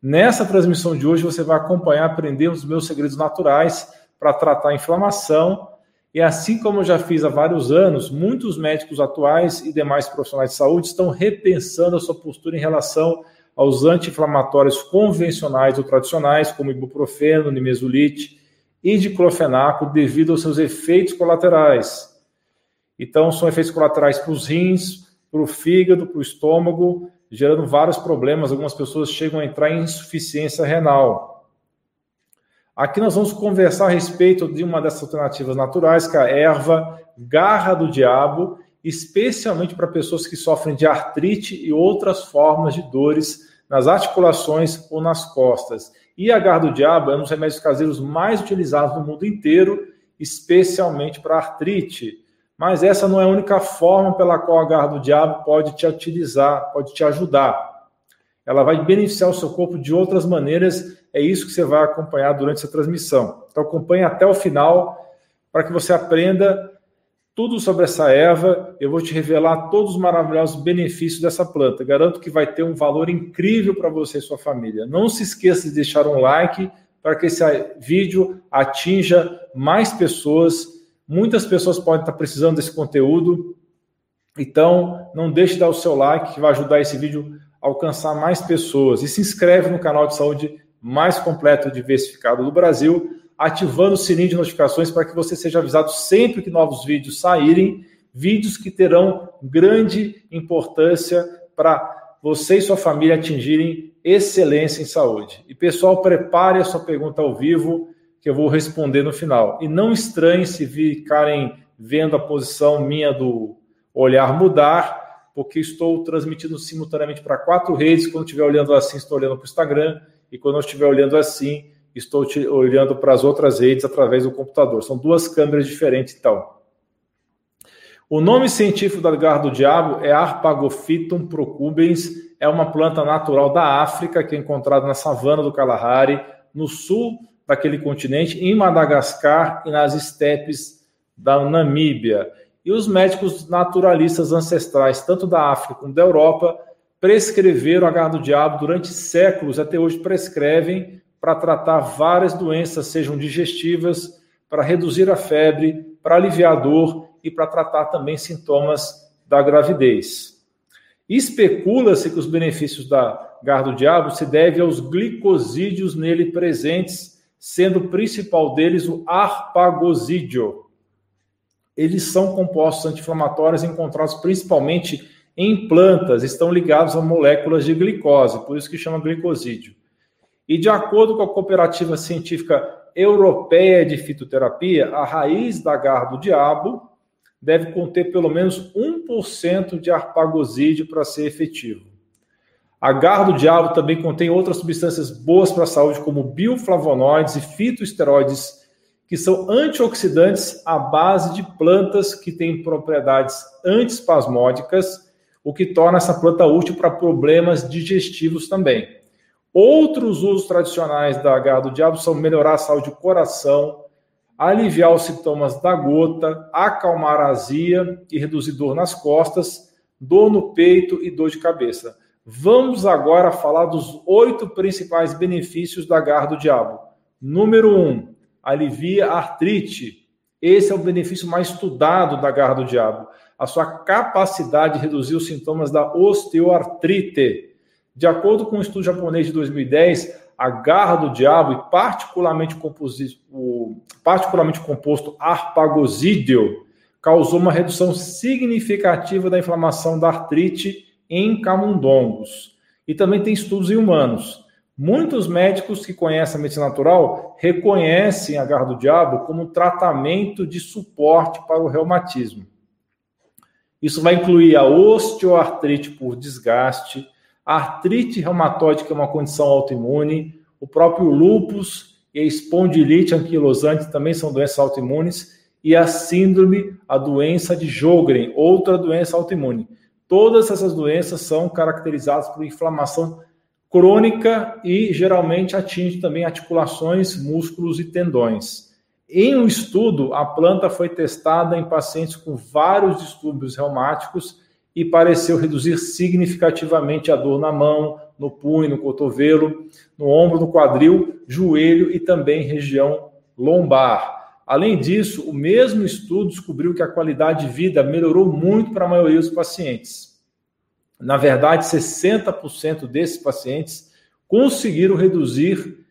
Nessa transmissão de hoje, você vai acompanhar, aprender os meus segredos naturais para tratar a inflamação. E assim como eu já fiz há vários anos, muitos médicos atuais e demais profissionais de saúde estão repensando a sua postura em relação aos anti-inflamatórios convencionais ou tradicionais, como ibuprofeno, nimesulite e diclofenaco, devido aos seus efeitos colaterais. Então, são efeitos colaterais para os rins, para o fígado, para o estômago, gerando vários problemas. Algumas pessoas chegam a entrar em insuficiência renal. Aqui nós vamos conversar a respeito de uma dessas alternativas naturais, que é a erva garra do diabo, especialmente para pessoas que sofrem de artrite e outras formas de dores nas articulações ou nas costas. E a garra do diabo é um dos remédios caseiros mais utilizados no mundo inteiro, especialmente para artrite. Mas essa não é a única forma pela qual a garra do diabo pode te utilizar, pode te ajudar. Ela vai beneficiar o seu corpo de outras maneiras. É isso que você vai acompanhar durante essa transmissão. Então acompanhe até o final para que você aprenda tudo sobre essa erva. Eu vou te revelar todos os maravilhosos benefícios dessa planta. Garanto que vai ter um valor incrível para você e sua família. Não se esqueça de deixar um like para que esse vídeo atinja mais pessoas Muitas pessoas podem estar precisando desse conteúdo. Então, não deixe de dar o seu like, que vai ajudar esse vídeo a alcançar mais pessoas. E se inscreve no canal de saúde mais completo e diversificado do Brasil, ativando o sininho de notificações para que você seja avisado sempre que novos vídeos saírem, vídeos que terão grande importância para você e sua família atingirem excelência em saúde. E pessoal, prepare a sua pergunta ao vivo que eu vou responder no final. E não estranhe se ficarem vendo a posição minha do olhar mudar, porque estou transmitindo simultaneamente para quatro redes. Quando estiver olhando assim, estou olhando para o Instagram, e quando eu estiver olhando assim, estou olhando para as outras redes através do computador. São duas câmeras diferentes, então. O nome científico da garra do diabo é Arpagophytum procubens, é uma planta natural da África que é encontrada na savana do Kalahari, no sul daquele continente, em Madagascar e nas estepes da Namíbia. E os médicos naturalistas ancestrais, tanto da África como da Europa, prescreveram a garra do diabo durante séculos, até hoje prescrevem para tratar várias doenças, sejam digestivas, para reduzir a febre, para aliviar a dor e para tratar também sintomas da gravidez. Especula-se que os benefícios da garra do diabo se devem aos glicosídeos nele presentes sendo o principal deles o arpagosídeo. Eles são compostos anti-inflamatórios encontrados principalmente em plantas, estão ligados a moléculas de glicose, por isso que chama glicosídeo. E de acordo com a Cooperativa Científica Europeia de Fitoterapia, a raiz da garra do diabo deve conter pelo menos 1% de arpagosídeo para ser efetivo. A garra do diabo também contém outras substâncias boas para a saúde, como bioflavonoides e fitoesteroides, que são antioxidantes à base de plantas que têm propriedades antispasmódicas, o que torna essa planta útil para problemas digestivos também. Outros usos tradicionais da garra do diabo são melhorar a saúde do coração, aliviar os sintomas da gota, acalmar a azia e reduzir dor nas costas, dor no peito e dor de cabeça. Vamos agora falar dos oito principais benefícios da garra do diabo. Número um, alivia a artrite. Esse é o benefício mais estudado da garra do diabo. A sua capacidade de reduzir os sintomas da osteoartrite. De acordo com um estudo japonês de 2010, a garra do diabo e particularmente, o, particularmente composto arpagosídeo causou uma redução significativa da inflamação da artrite em camundongos. E também tem estudos em humanos. Muitos médicos que conhecem a medicina natural reconhecem a garra do diabo como tratamento de suporte para o reumatismo. Isso vai incluir a osteoartrite por desgaste, a artrite reumatoide, que é uma condição autoimune, o próprio lúpus e a espondilite anquilosante também são doenças autoimunes, e a síndrome, a doença de Jogren, outra doença autoimune. Todas essas doenças são caracterizadas por inflamação crônica e geralmente atinge também articulações, músculos e tendões. Em um estudo, a planta foi testada em pacientes com vários distúrbios reumáticos e pareceu reduzir significativamente a dor na mão, no punho, no cotovelo, no ombro, no quadril, joelho e também região lombar. Além disso, o mesmo estudo descobriu que a qualidade de vida melhorou muito para a maioria dos pacientes. Na verdade, 60% desses pacientes conseguiram reduzir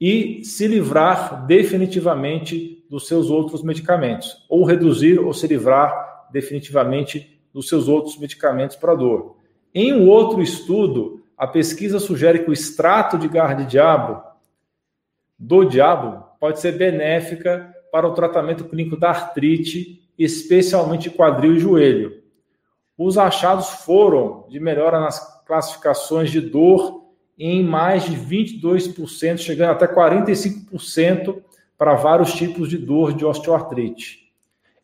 e se livrar definitivamente dos seus outros medicamentos, ou reduzir ou se livrar definitivamente dos seus outros medicamentos para dor. Em um outro estudo, a pesquisa sugere que o extrato de garra de diabo do diabo pode ser benéfica para o tratamento clínico da artrite, especialmente quadril e joelho. Os achados foram de melhora nas classificações de dor em mais de 22%, chegando até 45% para vários tipos de dor de osteoartrite.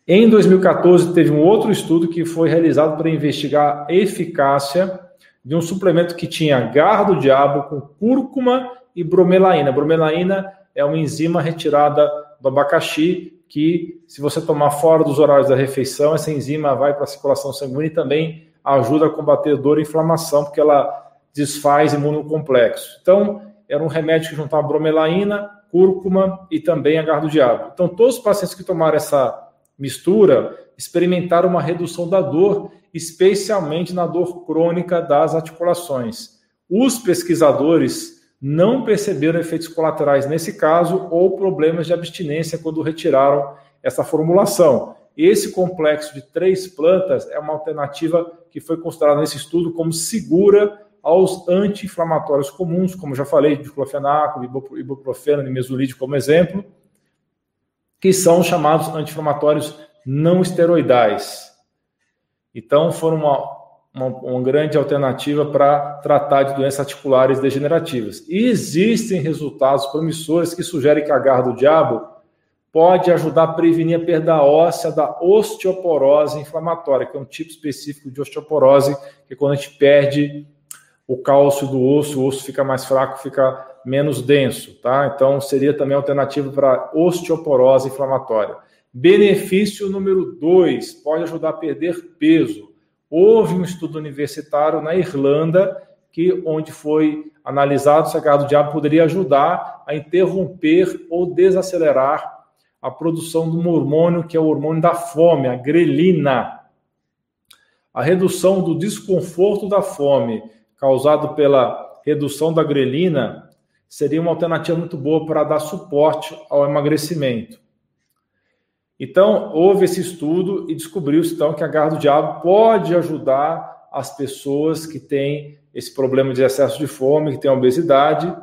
Em 2014, teve um outro estudo que foi realizado para investigar a eficácia de um suplemento que tinha garra do diabo com cúrcuma e bromelaína. bromelaína é uma enzima retirada do abacaxi que, se você tomar fora dos horários da refeição, essa enzima vai para a circulação sanguínea e também ajuda a combater dor e inflamação, porque ela desfaz imunocomplexo. Então, era um remédio que juntava bromelaína, cúrcuma e também agar do diabo. Então, todos os pacientes que tomaram essa mistura experimentaram uma redução da dor, especialmente na dor crônica das articulações. Os pesquisadores não perceberam efeitos colaterais nesse caso ou problemas de abstinência quando retiraram essa formulação. Esse complexo de três plantas é uma alternativa que foi considerada nesse estudo como segura aos anti-inflamatórios comuns, como já falei, diclofenaco, ibuprofeno e mesolide como exemplo, que são chamados anti-inflamatórios não esteroidais. Então, foram uma, uma, uma grande alternativa para tratar de doenças articulares degenerativas. E existem resultados promissores que sugerem que a garra do diabo pode ajudar a prevenir a perda óssea da osteoporose inflamatória, que é um tipo específico de osteoporose, que é quando a gente perde o cálcio do osso, o osso fica mais fraco, fica menos denso, tá? Então seria também alternativa para osteoporose inflamatória. Benefício número dois, pode ajudar a perder peso. Houve um estudo universitário na Irlanda que onde foi analisado se a garra do diabo poderia ajudar a interromper ou desacelerar a produção de um hormônio que é o hormônio da fome, a grelina. A redução do desconforto da fome causado pela redução da grelina seria uma alternativa muito boa para dar suporte ao emagrecimento. Então, houve esse estudo e descobriu-se então que a garra do diabo pode ajudar as pessoas que têm esse problema de excesso de fome, que têm obesidade,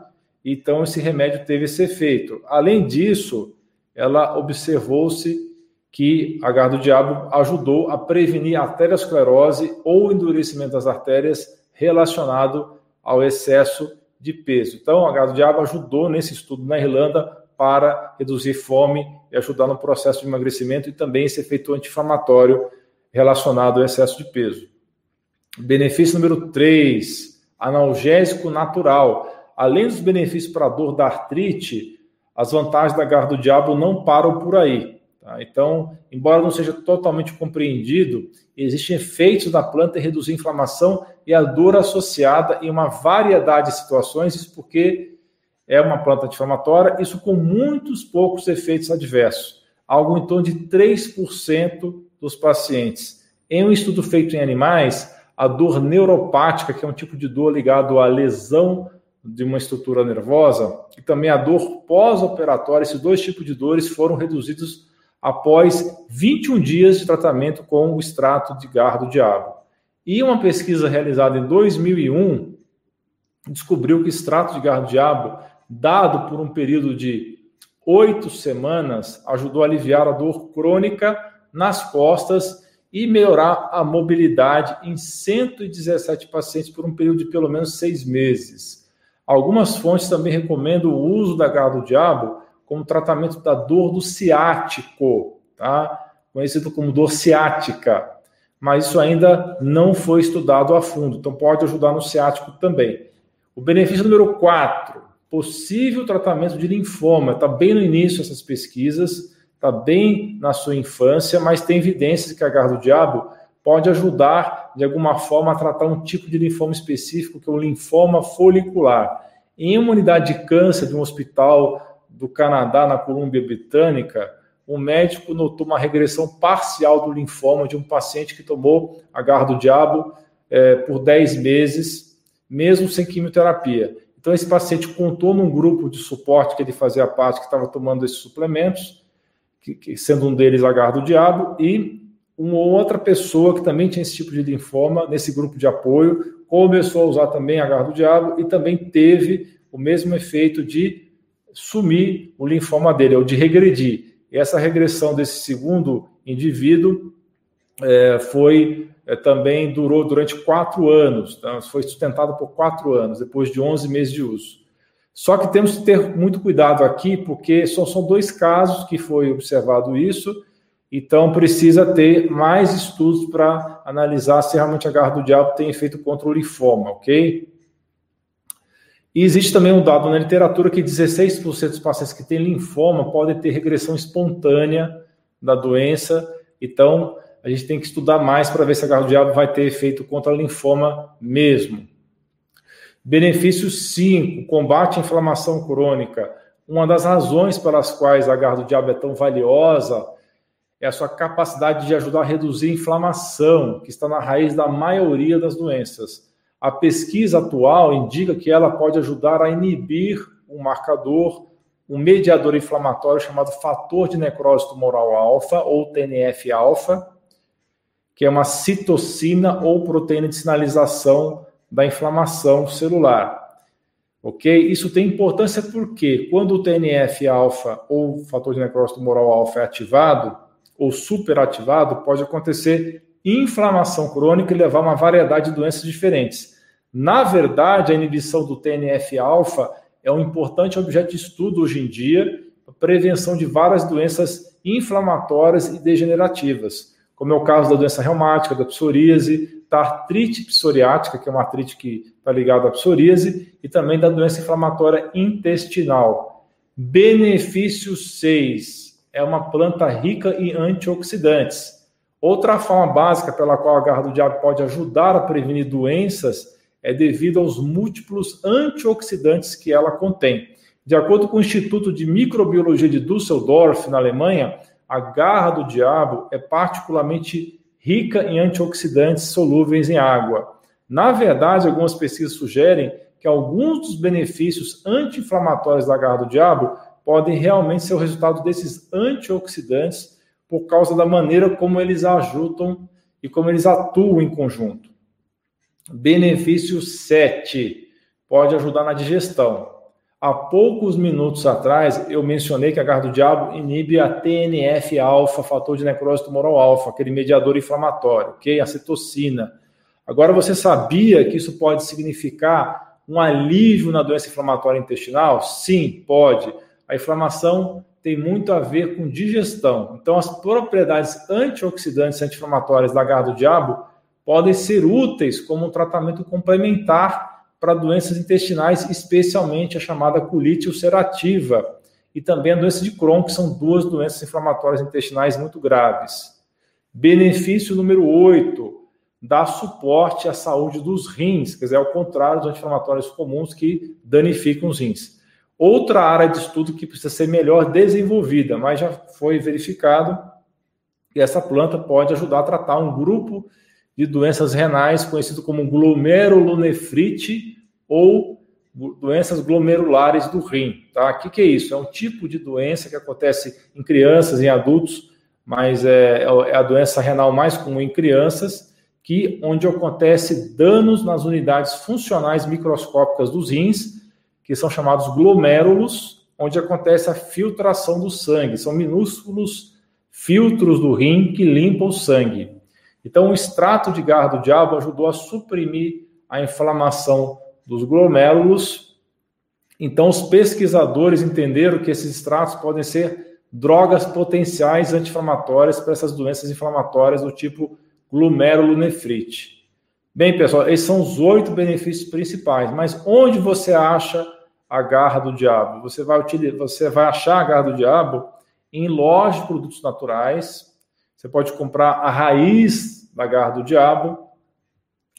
então esse remédio teve esse efeito. Além disso, ela observou-se que a garra do diabo ajudou a prevenir a arteriosclerose ou endurecimento das artérias relacionado ao excesso de peso. Então, a gado diabo ajudou nesse estudo na Irlanda para reduzir fome e ajudar no processo de emagrecimento e também esse efeito anti-inflamatório relacionado ao excesso de peso. Benefício número 3, analgésico natural. Além dos benefícios para a dor da artrite, as vantagens da garra do diabo não param por aí. Tá? Então, embora não seja totalmente compreendido, existem efeitos da planta em reduzir a inflamação e a dor associada em uma variedade de situações, isso porque é uma planta anti-inflamatória, isso com muitos poucos efeitos adversos, algo em torno de 3% dos pacientes. Em um estudo feito em animais, a dor neuropática, que é um tipo de dor ligado à lesão de uma estrutura nervosa, e também a dor pós-operatória, esses dois tipos de dores foram reduzidos após 21 dias de tratamento com o extrato de garra do diabo. E uma pesquisa realizada em 2001 descobriu que extrato de garra do diabo, dado por um período de oito semanas, ajudou a aliviar a dor crônica nas costas e melhorar a mobilidade em 117 pacientes por um período de pelo menos seis meses. Algumas fontes também recomendam o uso da garra do diabo como tratamento da dor do ciático, tá? conhecido como dor ciática, mas isso ainda não foi estudado a fundo, então pode ajudar no ciático também. O benefício número 4, possível tratamento de linfoma, está bem no início essas pesquisas, está bem na sua infância, mas tem evidências que a garra do diabo pode ajudar de alguma forma, a tratar um tipo de linfoma específico, que é o linfoma folicular. Em uma unidade de câncer de um hospital do Canadá, na Colômbia Britânica, o médico notou uma regressão parcial do linfoma de um paciente que tomou a garra do diabo é, por 10 meses, mesmo sem quimioterapia. Então, esse paciente contou num grupo de suporte que ele fazia parte, que estava tomando esses suplementos, que, que, sendo um deles a garra do diabo, e uma outra pessoa que também tinha esse tipo de linfoma, nesse grupo de apoio, começou a usar também a garra do diabo e também teve o mesmo efeito de sumir o linfoma dele, ou de regredir. E essa regressão desse segundo indivíduo é, foi é, também durou durante quatro anos, então, foi sustentado por quatro anos, depois de 11 meses de uso. Só que temos que ter muito cuidado aqui, porque só são dois casos que foi observado isso, então precisa ter mais estudos para analisar se realmente a garra do diabo tem efeito contra o linfoma, ok? E existe também um dado na literatura que 16% dos pacientes que têm linfoma podem ter regressão espontânea da doença. Então, a gente tem que estudar mais para ver se a garra do diabo vai ter efeito contra linfoma mesmo. Benefício 5, combate à inflamação crônica. Uma das razões pelas quais a garra do diabo é tão valiosa é a sua capacidade de ajudar a reduzir a inflamação, que está na raiz da maioria das doenças. A pesquisa atual indica que ela pode ajudar a inibir um marcador, um mediador inflamatório chamado fator de necrose tumoral alfa, ou TNF-alfa, que é uma citocina ou proteína de sinalização da inflamação celular. Ok? Isso tem importância porque quando o TNF-alfa ou fator de necrose tumoral alfa é ativado, ou superativado, pode acontecer inflamação crônica e levar a uma variedade de doenças diferentes. Na verdade, a inibição do TNF-alfa é um importante objeto de estudo hoje em dia, a prevenção de várias doenças inflamatórias e degenerativas, como é o caso da doença reumática, da psoríase, da artrite psoriática, que é uma artrite que está ligada à psoríase, e também da doença inflamatória intestinal. Benefício 6 é uma planta rica em antioxidantes. Outra forma básica pela qual a garra do diabo pode ajudar a prevenir doenças é devido aos múltiplos antioxidantes que ela contém. De acordo com o Instituto de Microbiologia de Düsseldorf, na Alemanha, a garra do diabo é particularmente rica em antioxidantes solúveis em água. Na verdade, algumas pesquisas sugerem que alguns dos benefícios anti-inflamatórios da garra do diabo podem realmente ser o resultado desses antioxidantes por causa da maneira como eles ajudam e como eles atuam em conjunto. Benefício 7 pode ajudar na digestão. Há poucos minutos atrás eu mencionei que a garra do diabo inibe a TNF-alfa, fator de necrose tumoral alfa, aquele mediador inflamatório, ok? A. Agora você sabia que isso pode significar um alívio na doença inflamatória intestinal? Sim, pode a inflamação tem muito a ver com digestão. Então, as propriedades antioxidantes anti-inflamatórias da garra do diabo podem ser úteis como um tratamento complementar para doenças intestinais, especialmente a chamada colite ulcerativa e também a doença de Crohn, que são duas doenças inflamatórias intestinais muito graves. Benefício número 8, dá suporte à saúde dos rins, quer dizer, ao contrário dos anti-inflamatórios comuns que danificam os rins. Outra área de estudo que precisa ser melhor desenvolvida, mas já foi verificado que essa planta pode ajudar a tratar um grupo de doenças renais conhecido como glomerulonefrite ou doenças glomerulares do rim. Tá? O que, que é isso? É um tipo de doença que acontece em crianças, em adultos, mas é, é a doença renal mais comum em crianças, que onde acontece danos nas unidades funcionais microscópicas dos rins que são chamados glomérulos, onde acontece a filtração do sangue. São minúsculos filtros do rim que limpam o sangue. Então, o extrato de garra do diabo ajudou a suprimir a inflamação dos glomérulos. Então, os pesquisadores entenderam que esses extratos podem ser drogas potenciais anti-inflamatórias para essas doenças inflamatórias do tipo glomerulonefrite. Bem, pessoal, esses são os oito benefícios principais, mas onde você acha a garra do diabo. Você vai, utilizar, você vai achar a garra do diabo em lojas de produtos naturais. Você pode comprar a raiz da garra do diabo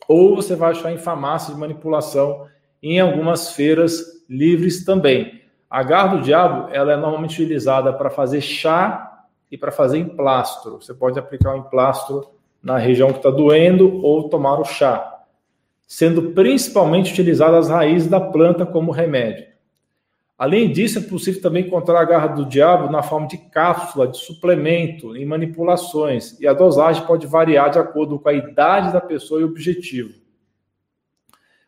ou você vai achar em farmácias de manipulação, em algumas feiras livres também. A garra do diabo, ela é normalmente utilizada para fazer chá e para fazer emplastro. Você pode aplicar o um emplastro na região que está doendo ou tomar o chá, sendo principalmente utilizadas as raízes da planta como remédio. Além disso, é possível também encontrar a garra do diabo na forma de cápsula, de suplemento, em manipulações, e a dosagem pode variar de acordo com a idade da pessoa e o objetivo.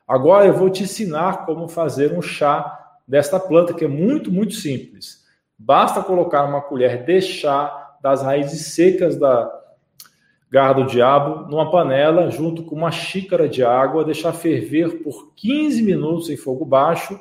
Agora eu vou te ensinar como fazer um chá desta planta, que é muito, muito simples. Basta colocar uma colher de chá das raízes secas da garra do diabo numa panela, junto com uma xícara de água, deixar ferver por 15 minutos em fogo baixo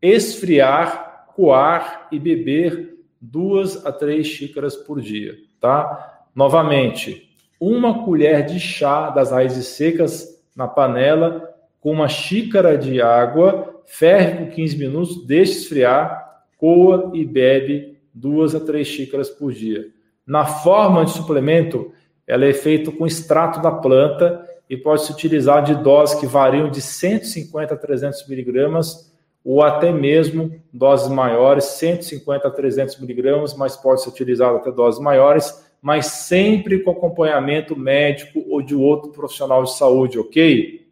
esfriar, coar e beber duas a três xícaras por dia, tá? Novamente, uma colher de chá das raízes secas na panela com uma xícara de água, ferve por 15 minutos, deixe esfriar, coa e bebe duas a três xícaras por dia. Na forma de suplemento, ela é feita com extrato da planta e pode se utilizar de doses que variam de 150 a 300 miligramas ou até mesmo doses maiores, 150 a 300 miligramas, mas pode ser utilizado até doses maiores, mas sempre com acompanhamento médico ou de outro profissional de saúde, ok?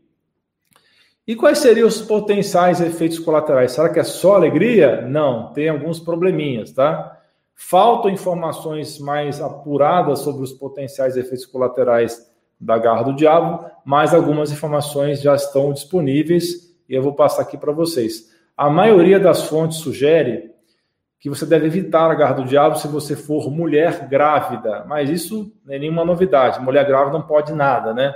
E quais seriam os potenciais efeitos colaterais? Será que é só alegria? Não, tem alguns probleminhas, tá? Faltam informações mais apuradas sobre os potenciais efeitos colaterais da garra do diabo, mas algumas informações já estão disponíveis e eu vou passar aqui para vocês. A maioria das fontes sugere que você deve evitar a garra do diabo se você for mulher grávida, mas isso não é nenhuma novidade. Mulher grávida não pode nada, né?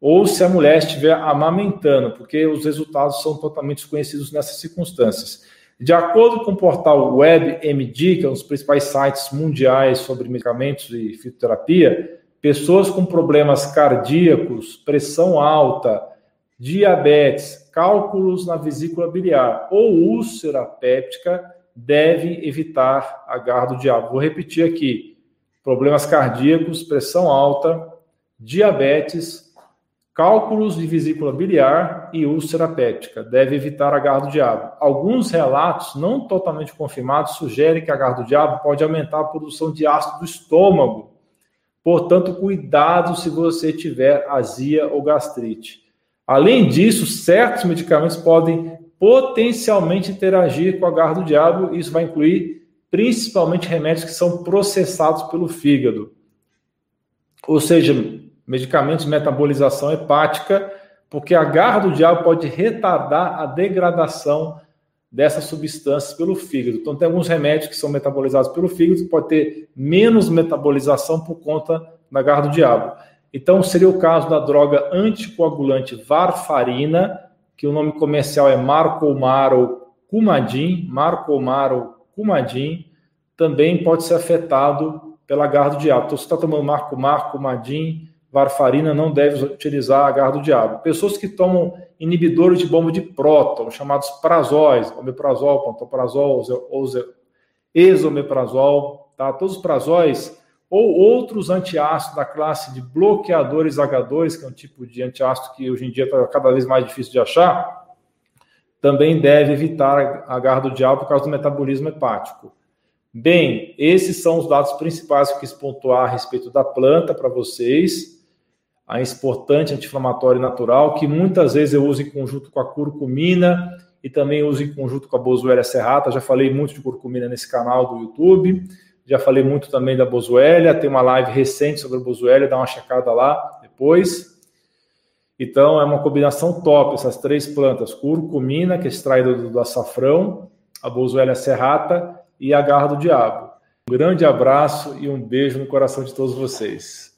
Ou se a mulher estiver amamentando, porque os resultados são totalmente desconhecidos nessas circunstâncias. De acordo com o portal WebMD, que é um dos principais sites mundiais sobre medicamentos e fitoterapia, pessoas com problemas cardíacos, pressão alta, diabetes, cálculos na vesícula biliar ou úlcera péptica devem evitar a garra do diabo. Vou repetir aqui: problemas cardíacos, pressão alta, diabetes, cálculos de vesícula biliar e úlcera péptica. Deve evitar a garra do diabo. Alguns relatos não totalmente confirmados sugerem que a garra do diabo pode aumentar a produção de ácido do estômago. Portanto, cuidado se você tiver azia ou gastrite. Além disso, certos medicamentos podem potencialmente interagir com a garra do diabo, e isso vai incluir principalmente remédios que são processados pelo fígado. Ou seja, medicamentos de metabolização hepática, porque a garra do diabo pode retardar a degradação dessas substâncias pelo fígado. Então, tem alguns remédios que são metabolizados pelo fígado, que pode ter menos metabolização por conta da garra do diabo. Então, seria o caso da droga anticoagulante varfarina, que o nome comercial é Marcomaro Coumadin, Marcomaro Coumadin, também pode ser afetado pela garra do diabo. Então, se está tomando Marcomar, Coumadin, varfarina, não deve utilizar a garra do diabo. Pessoas que tomam inibidores de bomba de próton, chamados prazóis, omeprazol, pantoprazol, esomeprazol, tá? Todos os prazóis ou outros antiácidos da classe de bloqueadores H2, que é um tipo de antiácido que hoje em dia está cada vez mais difícil de achar, também deve evitar a garra do diabo por causa do metabolismo hepático. Bem, esses são os dados principais que eu quis pontuar a respeito da planta para vocês. A importante anti-inflamatória natural, que muitas vezes eu uso em conjunto com a curcumina e também uso em conjunto com a boswellia serrata. Já falei muito de curcumina nesse canal do YouTube. Já falei muito também da Bozuélia, tem uma live recente sobre a Bozuélia, dá uma checada lá depois. Então, é uma combinação top, essas três plantas: curcumina, que é extraída do, do açafrão, a Bozuélia serrata e a garra do diabo. Um grande abraço e um beijo no coração de todos vocês.